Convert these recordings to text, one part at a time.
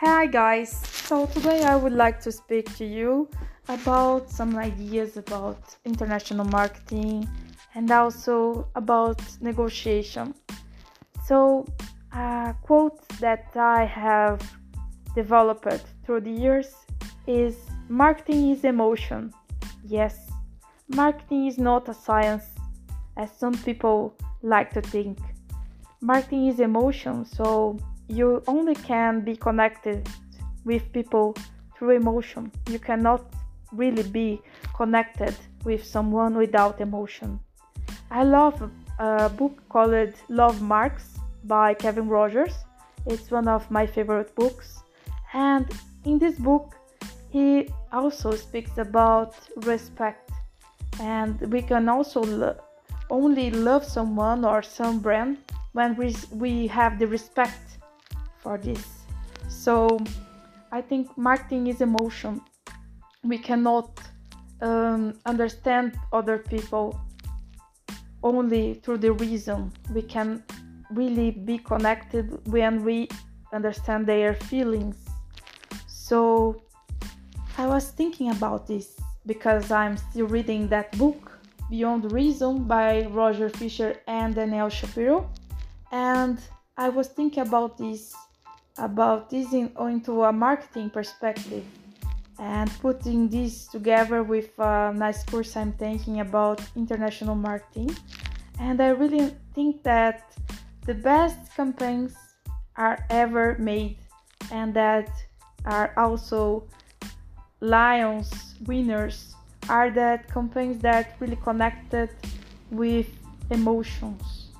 Hi guys, so today I would like to speak to you about some ideas about international marketing and also about negotiation. So, a quote that I have developed through the years is marketing is emotion. Yes, marketing is not a science as some people like to think. Marketing is emotion, so you only can be connected with people through emotion. You cannot really be connected with someone without emotion. I love a book called Lovemarks by Kevin Roberts. It's one of my favorite books. And in this book, he also speaks about respect. And we can also lo- only love someone or some brand when we, we have the respect for this. So I think marketing is emotion. We cannot um, understand other people only through the reason. We can really be connected when we understand their feelings. So I was thinking about this because I'm still reading that book, Beyond Reason by Roger Fisher and Daniel Shapiro. And I was thinking about this about this in, into a marketing perspective and putting this together with a nice course I'm thinking about international marketing. And I really think that the best campaigns are ever made and that are also lions winners are that campaigns that really connected with emotions.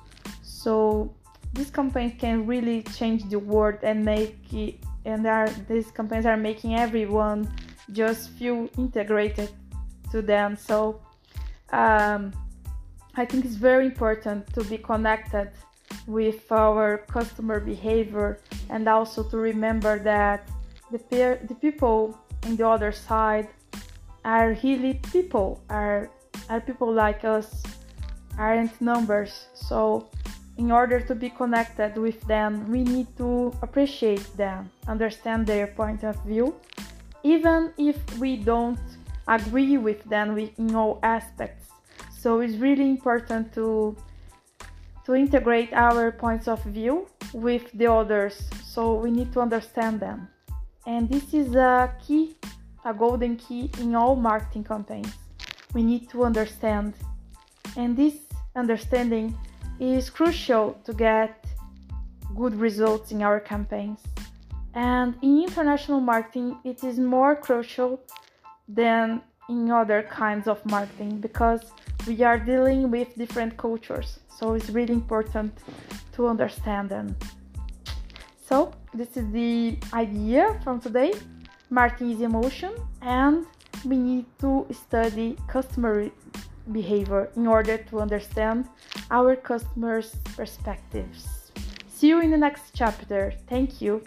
So these campaigns can really change the world and make it, and are these campaigns are making everyone just feel integrated to them. So um, i think it's very important to be connected with our customer behavior and also to remember that the, peer, the people in the other side are really people are are people like us aren't numbers. So in order to be connected with them, we need to appreciate them, understand their point of view, even if we don't agree with them in all aspects. So it's really important to to integrate our points of view with the others. So we need to understand them. And this is a key, a golden key in all marketing campaigns. We need to understand. And this understanding is crucial to get good results in our campaigns. And in international marketing, it is more crucial than in other kinds of marketing because we are dealing with different cultures. So it's really important to understand them. So, this is the idea from today. Marketing is emotion, and we need to study customer behavior in order to understand our customers' perspectives. See you in the next chapter. Thank you.